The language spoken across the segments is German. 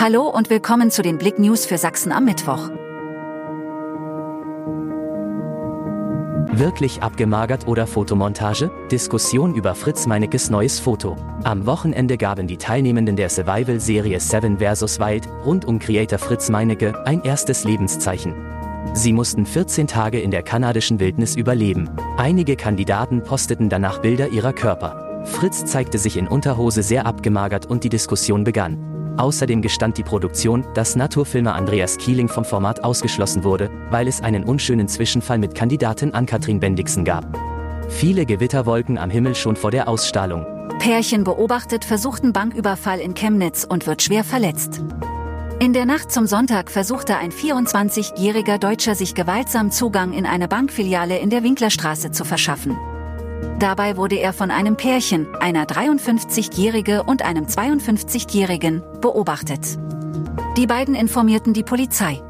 Hallo und willkommen zu den Blick News für Sachsen am Mittwoch. Wirklich abgemagert oder Fotomontage? Diskussion über Fritz Meinekes neues Foto. Am Wochenende gaben die Teilnehmenden der Survival-Serie Seven vs. Wild rund um Creator Fritz Meinecke ein erstes Lebenszeichen. Sie mussten 14 Tage in der kanadischen Wildnis überleben. Einige Kandidaten posteten danach Bilder ihrer Körper. Fritz zeigte sich in Unterhose sehr abgemagert und die Diskussion begann. Außerdem gestand die Produktion, dass Naturfilmer Andreas Kieling vom Format ausgeschlossen wurde, weil es einen unschönen Zwischenfall mit Kandidatin Ann-Kathrin Bendixen gab. Viele Gewitterwolken am Himmel schon vor der Ausstrahlung. Pärchen beobachtet versuchten Banküberfall in Chemnitz und wird schwer verletzt. In der Nacht zum Sonntag versuchte ein 24-jähriger Deutscher sich gewaltsam Zugang in eine Bankfiliale in der Winklerstraße zu verschaffen. Dabei wurde er von einem Pärchen, einer 53-Jährige und einem 52-Jährigen, beobachtet. Die beiden informierten die Polizei.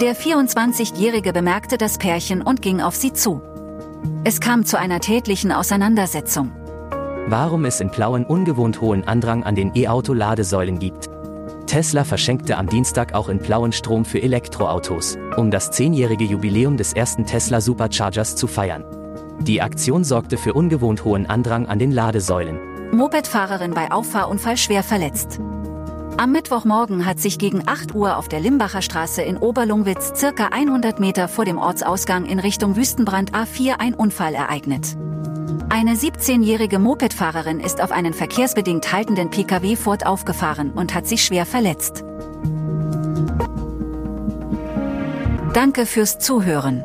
Der 24-Jährige bemerkte das Pärchen und ging auf sie zu. Es kam zu einer tätlichen Auseinandersetzung. Warum es in Plauen ungewohnt hohen Andrang an den E-Auto-Ladesäulen gibt. Tesla verschenkte am Dienstag auch in Plauen Strom für Elektroautos, um das zehnjährige Jubiläum des ersten Tesla Superchargers zu feiern. Die Aktion sorgte für ungewohnt hohen Andrang an den Ladesäulen. Mopedfahrerin bei Auffahrunfall schwer verletzt. Am Mittwochmorgen hat sich gegen 8 Uhr auf der Limbacher Straße in Oberlungwitz circa 100 Meter vor dem Ortsausgang in Richtung Wüstenbrand A4 ein Unfall ereignet. Eine 17-jährige Mopedfahrerin ist auf einen verkehrsbedingt haltenden Pkw Ford aufgefahren und hat sich schwer verletzt. Danke fürs Zuhören.